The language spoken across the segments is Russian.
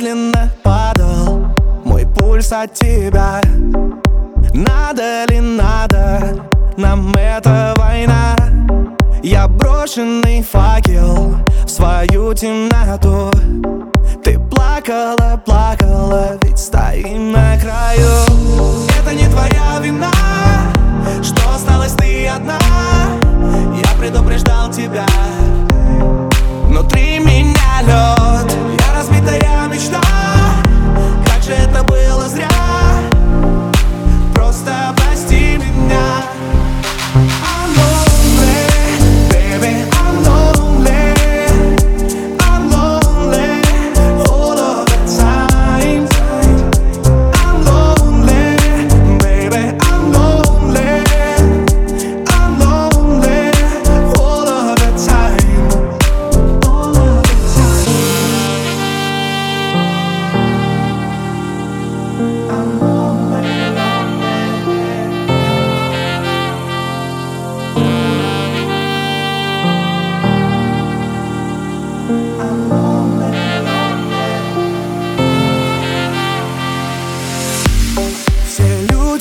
медленно падал. Мой пульс от тебя. Надо ли надо, нам эта война. Я брошенный факел в свою темноту. Ты плакала, плакала, ведь стоим на краю. Это не твоя вина, что осталась ты одна. Я предупреждал тебя.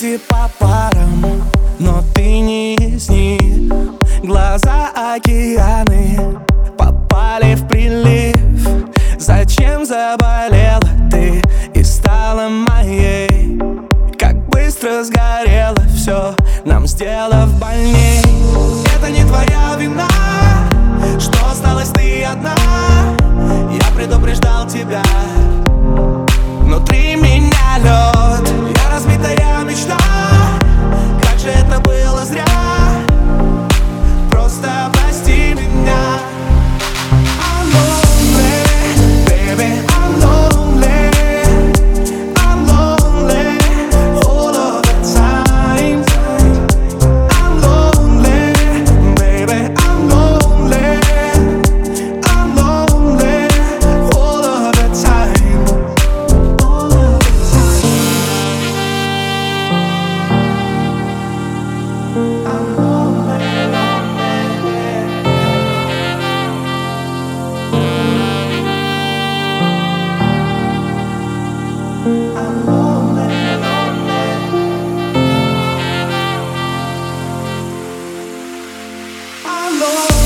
Люди по парам, но ты не из них. Глаза океаны попали в прилив. Зачем заболела ты и стала моей? Как быстро сгорело все, нам сделав больней. Это не твоя go.